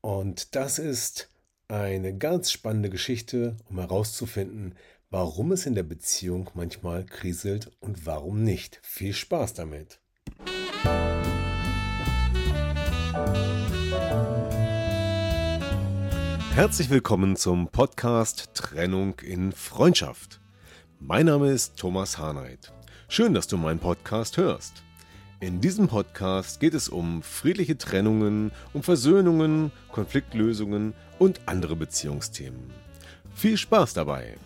Und das ist eine ganz spannende Geschichte, um herauszufinden, warum es in der Beziehung manchmal kriselt und warum nicht. Viel Spaß damit! Herzlich willkommen zum Podcast Trennung in Freundschaft. Mein Name ist Thomas Harnight. Schön, dass du meinen Podcast hörst. In diesem Podcast geht es um friedliche Trennungen, um Versöhnungen, Konfliktlösungen und andere Beziehungsthemen. Viel Spaß dabei!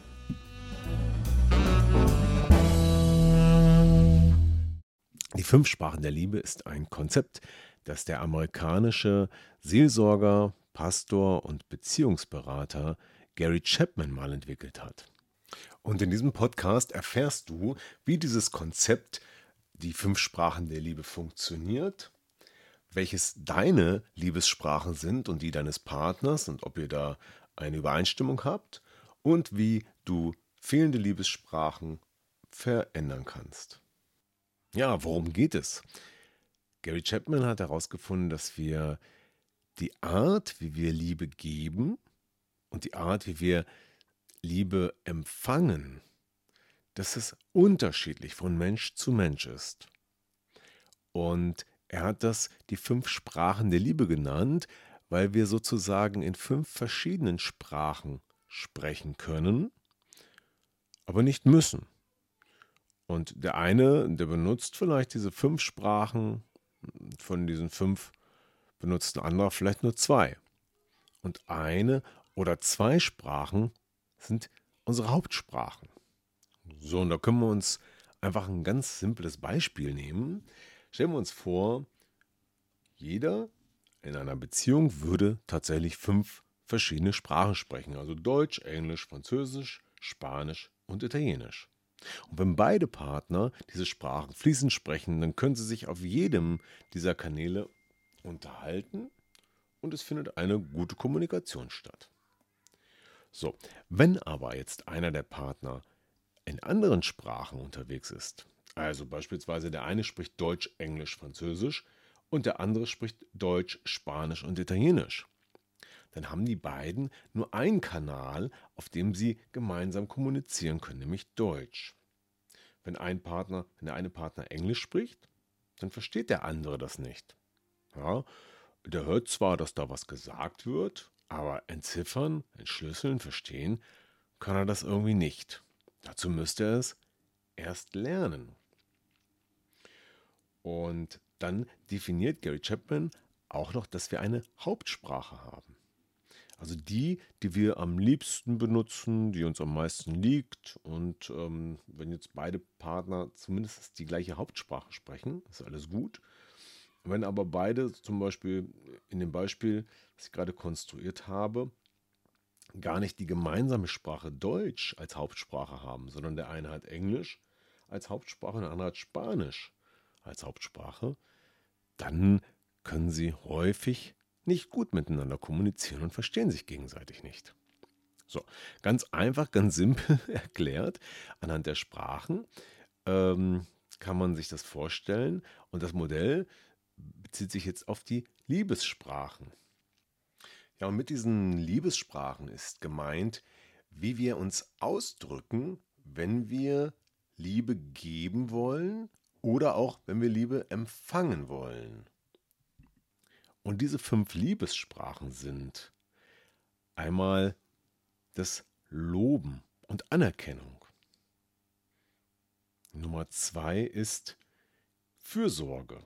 Die fünf Sprachen der Liebe ist ein Konzept, das der amerikanische Seelsorger, Pastor und Beziehungsberater Gary Chapman mal entwickelt hat. Und in diesem Podcast erfährst du, wie dieses Konzept die fünf Sprachen der Liebe funktioniert, welches deine Liebessprachen sind und die deines Partners und ob ihr da eine Übereinstimmung habt und wie du fehlende Liebessprachen verändern kannst. Ja, worum geht es? Gary Chapman hat herausgefunden, dass wir die Art, wie wir Liebe geben und die Art, wie wir Liebe empfangen, dass es unterschiedlich von Mensch zu Mensch ist. Und er hat das die fünf Sprachen der Liebe genannt, weil wir sozusagen in fünf verschiedenen Sprachen sprechen können, aber nicht müssen. Und der eine, der benutzt vielleicht diese fünf Sprachen, von diesen fünf benutzt ein anderer vielleicht nur zwei. Und eine oder zwei Sprachen sind unsere Hauptsprachen. So, und da können wir uns einfach ein ganz simples Beispiel nehmen. Stellen wir uns vor, jeder in einer Beziehung würde tatsächlich fünf verschiedene Sprachen sprechen. Also Deutsch, Englisch, Französisch, Spanisch und Italienisch. Und wenn beide Partner diese Sprachen fließend sprechen, dann können sie sich auf jedem dieser Kanäle unterhalten und es findet eine gute Kommunikation statt. So, wenn aber jetzt einer der Partner in anderen Sprachen unterwegs ist, also beispielsweise der eine spricht Deutsch, Englisch, Französisch und der andere spricht Deutsch, Spanisch und Italienisch, dann haben die beiden nur einen Kanal, auf dem sie gemeinsam kommunizieren können, nämlich Deutsch. Wenn ein Partner, wenn der eine Partner Englisch spricht, dann versteht der andere das nicht. Ja, der hört zwar, dass da was gesagt wird, aber entziffern, entschlüsseln, verstehen kann er das irgendwie nicht. Dazu müsste er es erst lernen. Und dann definiert Gary Chapman auch noch, dass wir eine Hauptsprache haben. Also die, die wir am liebsten benutzen, die uns am meisten liegt. Und ähm, wenn jetzt beide Partner zumindest die gleiche Hauptsprache sprechen, ist alles gut. Wenn aber beide zum Beispiel in dem Beispiel, das ich gerade konstruiert habe, gar nicht die gemeinsame Sprache Deutsch als Hauptsprache haben, sondern der eine hat Englisch als Hauptsprache und der andere hat Spanisch als Hauptsprache, dann können sie häufig nicht gut miteinander kommunizieren und verstehen sich gegenseitig nicht. So, ganz einfach, ganz simpel erklärt, anhand der Sprachen ähm, kann man sich das vorstellen. Und das Modell bezieht sich jetzt auf die Liebessprachen. Ja, und mit diesen Liebessprachen ist gemeint, wie wir uns ausdrücken, wenn wir Liebe geben wollen oder auch wenn wir Liebe empfangen wollen. Und diese fünf Liebessprachen sind einmal das Loben und Anerkennung. Nummer zwei ist Fürsorge,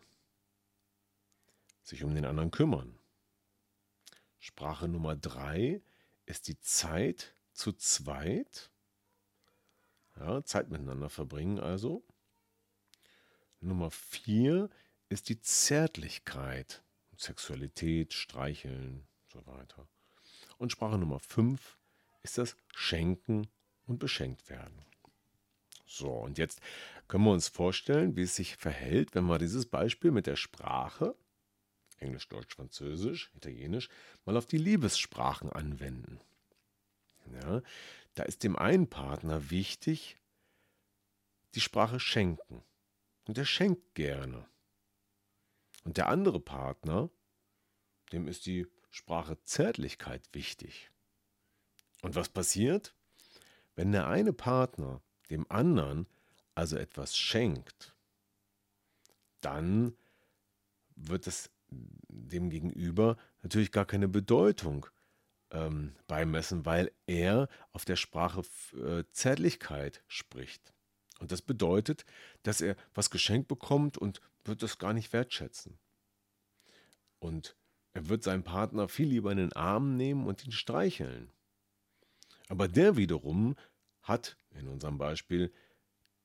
sich um den anderen kümmern. Sprache Nummer drei ist die Zeit zu zweit. Ja, Zeit miteinander verbringen also. Nummer vier ist die Zärtlichkeit, Sexualität, Streicheln und so weiter. Und Sprache Nummer 5 ist das Schenken und Beschenkt werden. So, und jetzt können wir uns vorstellen, wie es sich verhält, wenn wir dieses Beispiel mit der Sprache, Englisch, Deutsch, Französisch, Italienisch, mal auf die Liebessprachen anwenden. Ja, da ist dem einen Partner wichtig, die Sprache schenken. Und er schenkt gerne. Und der andere Partner, dem ist die Sprache Zärtlichkeit wichtig. Und was passiert? Wenn der eine Partner dem anderen also etwas schenkt, dann wird es dem Gegenüber natürlich gar keine Bedeutung ähm, beimessen, weil er auf der Sprache äh, Zärtlichkeit spricht. Und das bedeutet, dass er was geschenkt bekommt und wird das gar nicht wertschätzen. Und er wird seinen Partner viel lieber in den Arm nehmen und ihn streicheln. Aber der wiederum hat in unserem Beispiel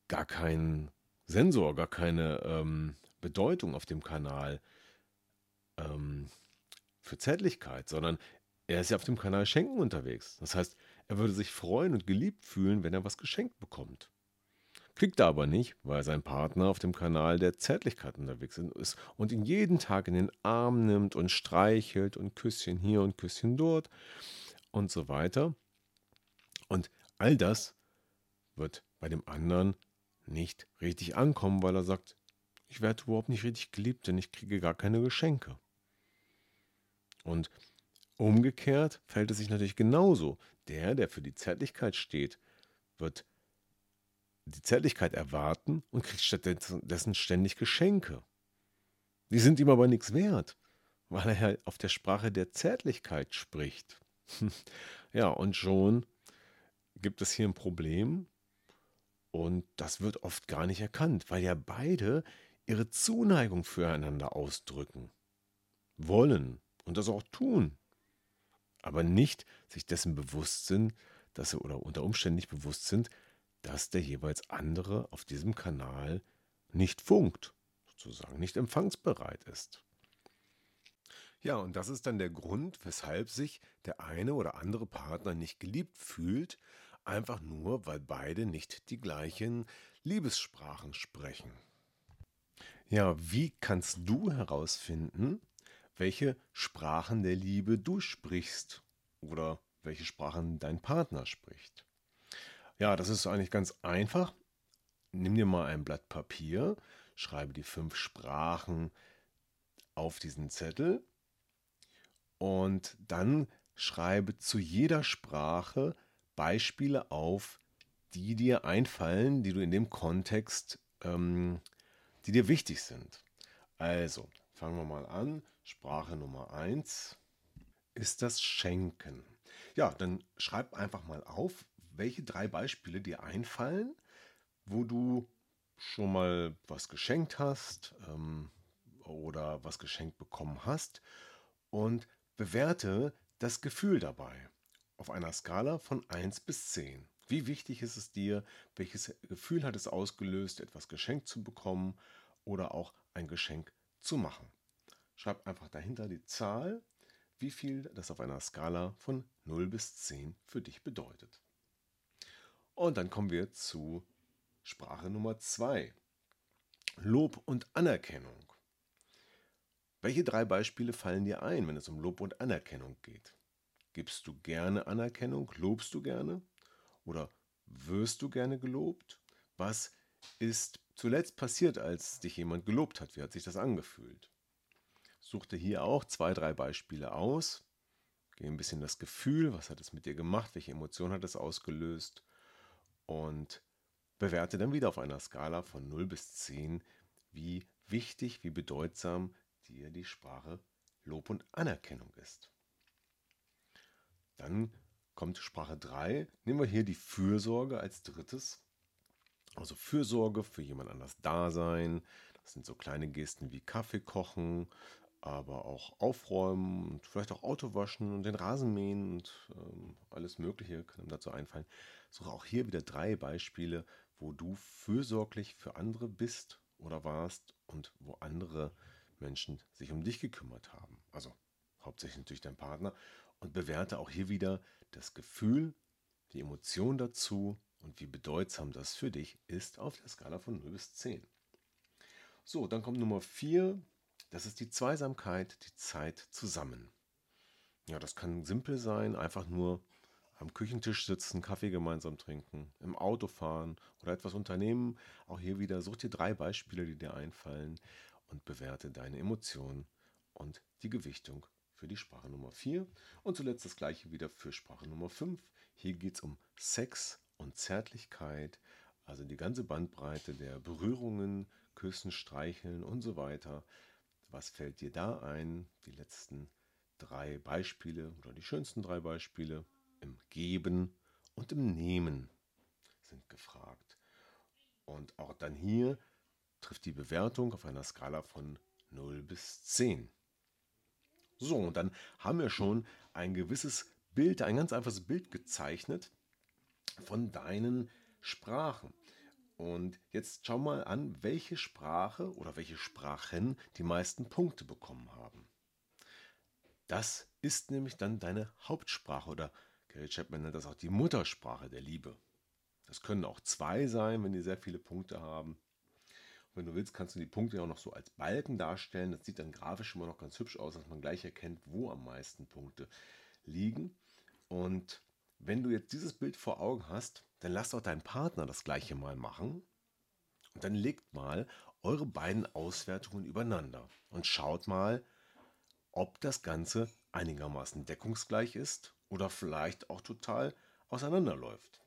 gar keinen Sensor, gar keine ähm, Bedeutung auf dem Kanal ähm, für Zärtlichkeit, sondern er ist ja auf dem Kanal Schenken unterwegs. Das heißt, er würde sich freuen und geliebt fühlen, wenn er was geschenkt bekommt. Kriegt er aber nicht, weil sein Partner auf dem Kanal der Zärtlichkeit unterwegs ist und ihn jeden Tag in den Arm nimmt und streichelt und Küsschen hier und Küsschen dort und so weiter. Und all das wird bei dem anderen nicht richtig ankommen, weil er sagt, ich werde überhaupt nicht richtig geliebt, denn ich kriege gar keine Geschenke. Und umgekehrt fällt es sich natürlich genauso. Der, der für die Zärtlichkeit steht, wird die Zärtlichkeit erwarten und kriegt stattdessen ständig Geschenke. Die sind ihm aber nichts wert, weil er ja auf der Sprache der Zärtlichkeit spricht. ja, und schon gibt es hier ein Problem und das wird oft gar nicht erkannt, weil ja beide ihre Zuneigung füreinander ausdrücken, wollen und das auch tun, aber nicht sich dessen bewusst sind, dass sie oder unter Umständen nicht bewusst sind, dass der jeweils andere auf diesem Kanal nicht funkt, sozusagen nicht empfangsbereit ist. Ja, und das ist dann der Grund, weshalb sich der eine oder andere Partner nicht geliebt fühlt, einfach nur, weil beide nicht die gleichen Liebessprachen sprechen. Ja, wie kannst du herausfinden, welche Sprachen der Liebe du sprichst oder welche Sprachen dein Partner spricht? Ja, das ist eigentlich ganz einfach. Nimm dir mal ein Blatt Papier, schreibe die fünf Sprachen auf diesen Zettel und dann schreibe zu jeder Sprache Beispiele auf, die dir einfallen, die du in dem Kontext, ähm, die dir wichtig sind. Also, fangen wir mal an. Sprache Nummer 1 ist das Schenken. Ja, dann schreib einfach mal auf, welche drei Beispiele dir einfallen, wo du schon mal was geschenkt hast ähm, oder was geschenkt bekommen hast und bewerte das Gefühl dabei auf einer Skala von 1 bis 10. Wie wichtig ist es dir? Welches Gefühl hat es ausgelöst, etwas geschenkt zu bekommen oder auch ein Geschenk zu machen? Schreib einfach dahinter die Zahl, wie viel das auf einer Skala von 0 bis 10 für dich bedeutet. Und dann kommen wir zu Sprache Nummer zwei. Lob und Anerkennung. Welche drei Beispiele fallen dir ein, wenn es um Lob und Anerkennung geht? Gibst du gerne Anerkennung? Lobst du gerne? Oder wirst du gerne gelobt? Was ist zuletzt passiert, als dich jemand gelobt hat? Wie hat sich das angefühlt? Such dir hier auch zwei, drei Beispiele aus. Geh ein bisschen das Gefühl, was hat es mit dir gemacht, welche Emotion hat es ausgelöst und bewerte dann wieder auf einer Skala von 0 bis 10, wie wichtig, wie bedeutsam dir die Sprache Lob und Anerkennung ist. Dann kommt Sprache 3. Nehmen wir hier die Fürsorge als drittes. Also Fürsorge für jemand anders da sein. Das sind so kleine Gesten wie Kaffee kochen, aber auch aufräumen und vielleicht auch Auto waschen und den Rasen mähen und ähm, alles Mögliche kann ihm dazu einfallen. Suche auch hier wieder drei Beispiele, wo du fürsorglich für andere bist oder warst und wo andere Menschen sich um dich gekümmert haben. Also hauptsächlich natürlich dein Partner und bewerte auch hier wieder das Gefühl, die Emotion dazu und wie bedeutsam das für dich ist auf der Skala von 0 bis 10. So, dann kommt Nummer 4, das ist die Zweisamkeit, die Zeit zusammen. Ja, das kann simpel sein, einfach nur am Küchentisch sitzen, Kaffee gemeinsam trinken, im Auto fahren oder etwas unternehmen. Auch hier wieder such dir drei Beispiele, die dir einfallen und bewerte deine Emotionen und die Gewichtung für die Sprache Nummer 4. Und zuletzt das gleiche wieder für Sprache Nummer 5. Hier geht es um Sex und Zärtlichkeit, also die ganze Bandbreite der Berührungen, Küssen, Streicheln und so weiter. Was fällt dir da ein? Die letzten drei Beispiele oder die schönsten drei Beispiele im Geben und im Nehmen sind gefragt. Und auch dann hier trifft die Bewertung auf einer Skala von 0 bis 10. So, und dann haben wir schon ein gewisses Bild, ein ganz einfaches Bild gezeichnet von deinen Sprachen. Und jetzt schau mal an, welche Sprache oder welche Sprachen die meisten Punkte bekommen haben. Das ist nämlich dann deine Hauptsprache oder Gary Chapman nennt das auch die Muttersprache der Liebe. Das können auch zwei sein, wenn die sehr viele Punkte haben. Und wenn du willst, kannst du die Punkte ja auch noch so als Balken darstellen. Das sieht dann grafisch immer noch ganz hübsch aus, dass man gleich erkennt, wo am meisten Punkte liegen. Und wenn du jetzt dieses Bild vor Augen hast, dann lass doch deinen Partner das gleiche mal machen. Und dann legt mal eure beiden Auswertungen übereinander und schaut mal, ob das Ganze einigermaßen deckungsgleich ist oder vielleicht auch total auseinanderläuft.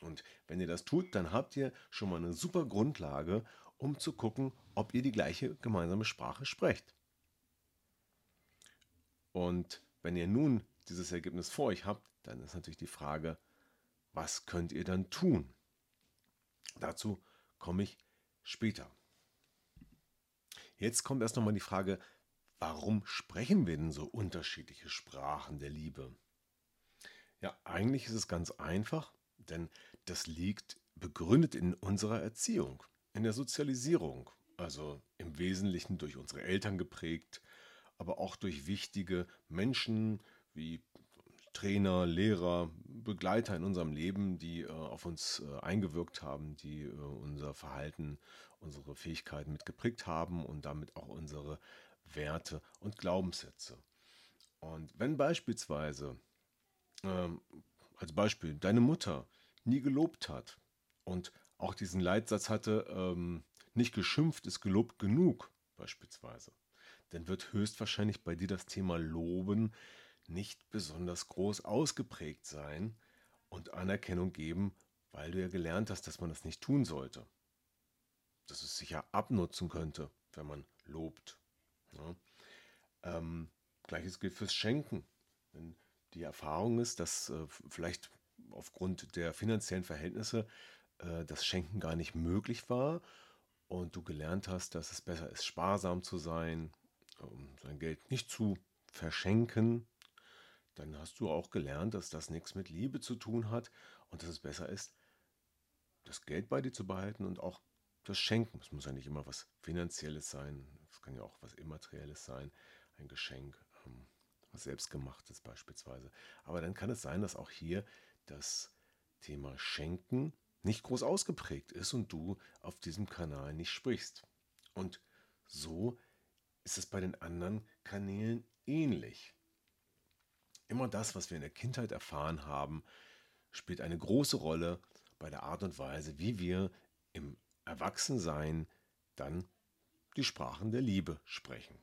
Und wenn ihr das tut, dann habt ihr schon mal eine super Grundlage, um zu gucken, ob ihr die gleiche gemeinsame Sprache sprecht. Und wenn ihr nun dieses Ergebnis vor euch habt, dann ist natürlich die Frage, was könnt ihr dann tun? Dazu komme ich später. Jetzt kommt erst nochmal die Frage, Warum sprechen wir denn so unterschiedliche Sprachen der Liebe? Ja, eigentlich ist es ganz einfach, denn das liegt begründet in unserer Erziehung, in der Sozialisierung, also im Wesentlichen durch unsere Eltern geprägt, aber auch durch wichtige Menschen wie Trainer, Lehrer, Begleiter in unserem Leben, die äh, auf uns äh, eingewirkt haben, die äh, unser Verhalten, unsere Fähigkeiten mitgeprägt haben und damit auch unsere Werte und Glaubenssätze. Und wenn beispielsweise, ähm, als Beispiel, deine Mutter nie gelobt hat und auch diesen Leitsatz hatte, ähm, nicht geschimpft ist gelobt genug, beispielsweise, dann wird höchstwahrscheinlich bei dir das Thema Loben nicht besonders groß ausgeprägt sein und Anerkennung geben, weil du ja gelernt hast, dass man das nicht tun sollte. Dass es sich ja abnutzen könnte, wenn man lobt. Ja. Ähm, Gleiches gilt fürs Schenken. Wenn die Erfahrung ist, dass äh, vielleicht aufgrund der finanziellen Verhältnisse äh, das Schenken gar nicht möglich war und du gelernt hast, dass es besser ist, sparsam zu sein, um sein Geld nicht zu verschenken, dann hast du auch gelernt, dass das nichts mit Liebe zu tun hat und dass es besser ist, das Geld bei dir zu behalten und auch das Schenken. Es muss ja nicht immer was Finanzielles sein, es kann ja auch was Immaterielles sein, ein Geschenk, ähm, was Selbstgemachtes beispielsweise. Aber dann kann es sein, dass auch hier das Thema Schenken nicht groß ausgeprägt ist und du auf diesem Kanal nicht sprichst. Und so ist es bei den anderen Kanälen ähnlich. Immer das, was wir in der Kindheit erfahren haben, spielt eine große Rolle bei der Art und Weise, wie wir im Erwachsensein dann die Sprachen der Liebe sprechen.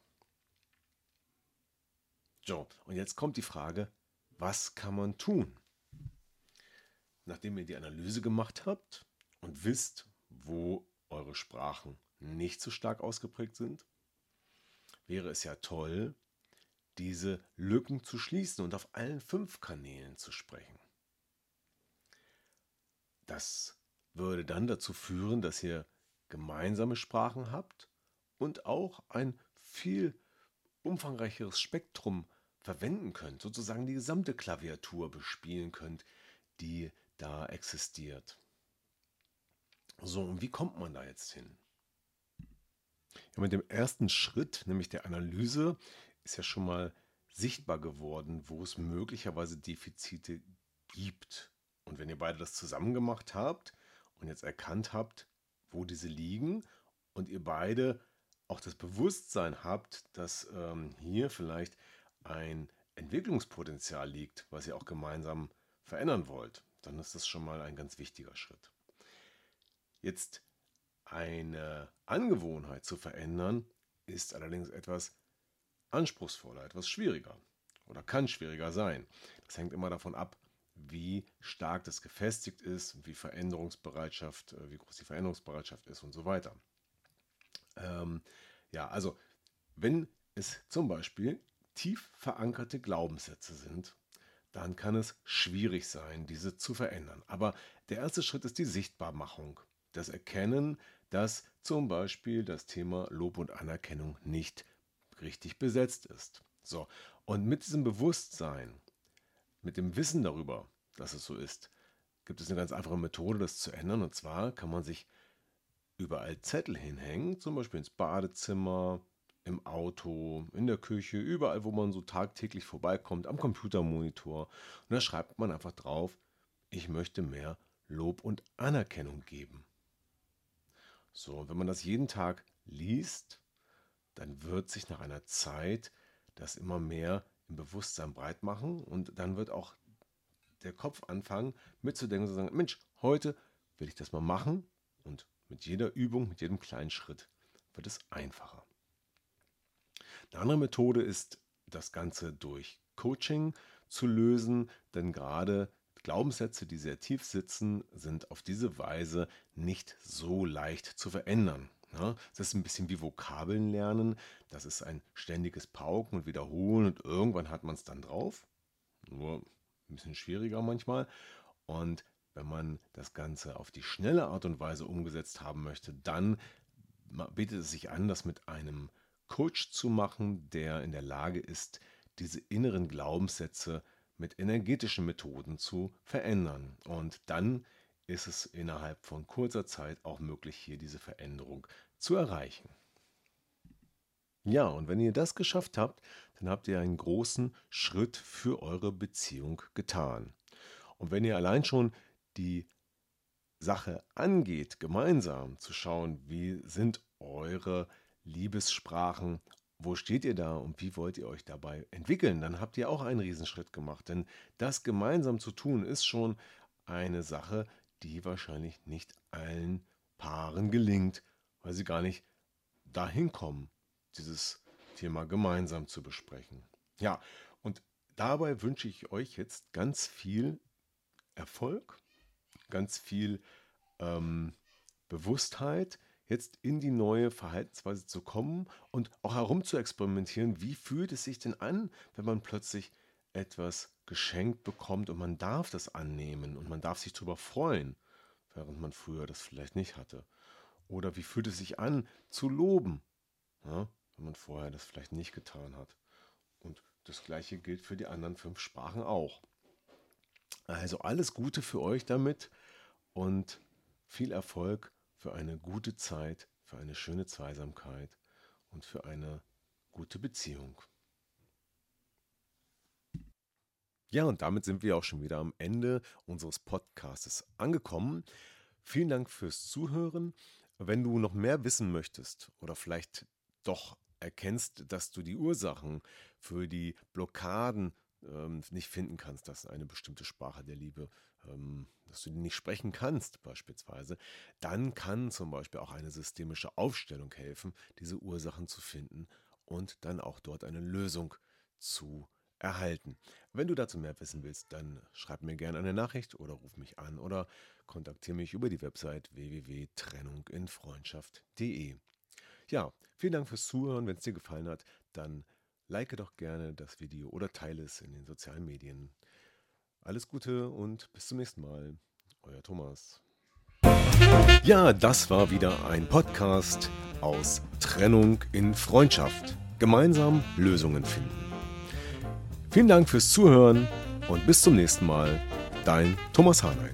So, und jetzt kommt die Frage, was kann man tun? Nachdem ihr die Analyse gemacht habt und wisst, wo eure Sprachen nicht so stark ausgeprägt sind, wäre es ja toll, diese Lücken zu schließen und auf allen fünf Kanälen zu sprechen. Das würde dann dazu führen, dass ihr gemeinsame Sprachen habt und auch ein viel umfangreicheres Spektrum verwenden könnt, sozusagen die gesamte Klaviatur bespielen könnt, die da existiert. So, und wie kommt man da jetzt hin? Ja, mit dem ersten Schritt, nämlich der Analyse, ist ja schon mal sichtbar geworden, wo es möglicherweise Defizite gibt. Und wenn ihr beide das zusammen gemacht habt und jetzt erkannt habt, wo diese liegen und ihr beide auch das Bewusstsein habt, dass ähm, hier vielleicht ein Entwicklungspotenzial liegt, was ihr auch gemeinsam verändern wollt, dann ist das schon mal ein ganz wichtiger Schritt. Jetzt eine Angewohnheit zu verändern, ist allerdings etwas anspruchsvoller, etwas schwieriger oder kann schwieriger sein. Das hängt immer davon ab, wie stark das gefestigt ist, wie Veränderungsbereitschaft, äh, wie groß die Veränderungsbereitschaft ist und so weiter. Ähm, ja, also wenn es zum Beispiel tief verankerte Glaubenssätze sind, dann kann es schwierig sein, diese zu verändern. Aber der erste Schritt ist die Sichtbarmachung, das Erkennen, dass zum Beispiel das Thema Lob und Anerkennung nicht richtig besetzt ist. So, und mit diesem Bewusstsein, mit dem Wissen darüber, dass es so ist, gibt es eine ganz einfache Methode, das zu ändern. Und zwar kann man sich überall Zettel hinhängen, zum Beispiel ins Badezimmer, im Auto, in der Küche, überall, wo man so tagtäglich vorbeikommt, am Computermonitor. Und da schreibt man einfach drauf, ich möchte mehr Lob und Anerkennung geben. So, und wenn man das jeden Tag liest, dann wird sich nach einer Zeit das immer mehr im Bewusstsein breit machen und dann wird auch der Kopf anfangen mitzudenken und zu sagen, Mensch, heute will ich das mal machen und mit jeder Übung, mit jedem kleinen Schritt wird es einfacher. Eine andere Methode ist, das Ganze durch Coaching zu lösen, denn gerade Glaubenssätze, die sehr tief sitzen, sind auf diese Weise nicht so leicht zu verändern. Ja, das ist ein bisschen wie Vokabeln lernen. Das ist ein ständiges Pauken und Wiederholen und irgendwann hat man es dann drauf. Nur ein bisschen schwieriger manchmal. Und wenn man das Ganze auf die schnelle Art und Weise umgesetzt haben möchte, dann bietet es sich an, das mit einem Coach zu machen, der in der Lage ist, diese inneren Glaubenssätze mit energetischen Methoden zu verändern. Und dann ist es innerhalb von kurzer Zeit auch möglich, hier diese Veränderung zu erreichen. Ja, und wenn ihr das geschafft habt, dann habt ihr einen großen Schritt für eure Beziehung getan. Und wenn ihr allein schon die Sache angeht, gemeinsam zu schauen, wie sind eure Liebessprachen, wo steht ihr da und wie wollt ihr euch dabei entwickeln, dann habt ihr auch einen Riesenschritt gemacht. Denn das gemeinsam zu tun, ist schon eine Sache, die wahrscheinlich nicht allen Paaren gelingt, weil sie gar nicht dahin kommen, dieses Thema gemeinsam zu besprechen. Ja, und dabei wünsche ich euch jetzt ganz viel Erfolg, ganz viel ähm, Bewusstheit, jetzt in die neue Verhaltensweise zu kommen und auch herum zu experimentieren, wie fühlt es sich denn an, wenn man plötzlich etwas geschenkt bekommt und man darf das annehmen und man darf sich darüber freuen, während man früher das vielleicht nicht hatte. Oder wie fühlt es sich an, zu loben, ja, wenn man vorher das vielleicht nicht getan hat. Und das gleiche gilt für die anderen fünf Sprachen auch. Also alles Gute für euch damit und viel Erfolg für eine gute Zeit, für eine schöne Zweisamkeit und für eine gute Beziehung. Ja, und damit sind wir auch schon wieder am Ende unseres Podcasts angekommen. Vielen Dank fürs Zuhören. Wenn du noch mehr wissen möchtest oder vielleicht doch erkennst, dass du die Ursachen für die Blockaden ähm, nicht finden kannst, dass eine bestimmte Sprache der Liebe, ähm, dass du die nicht sprechen kannst beispielsweise, dann kann zum Beispiel auch eine systemische Aufstellung helfen, diese Ursachen zu finden und dann auch dort eine Lösung zu erhalten. Wenn du dazu mehr wissen willst, dann schreib mir gerne eine Nachricht oder ruf mich an oder kontaktiere mich über die Website www.trennunginfreundschaft.de. Ja, vielen Dank fürs Zuhören. Wenn es dir gefallen hat, dann like doch gerne das Video oder teile es in den sozialen Medien. Alles Gute und bis zum nächsten Mal. Euer Thomas. Ja, das war wieder ein Podcast aus Trennung in Freundschaft. Gemeinsam Lösungen finden. Vielen Dank fürs Zuhören und bis zum nächsten Mal. Dein Thomas Harnight.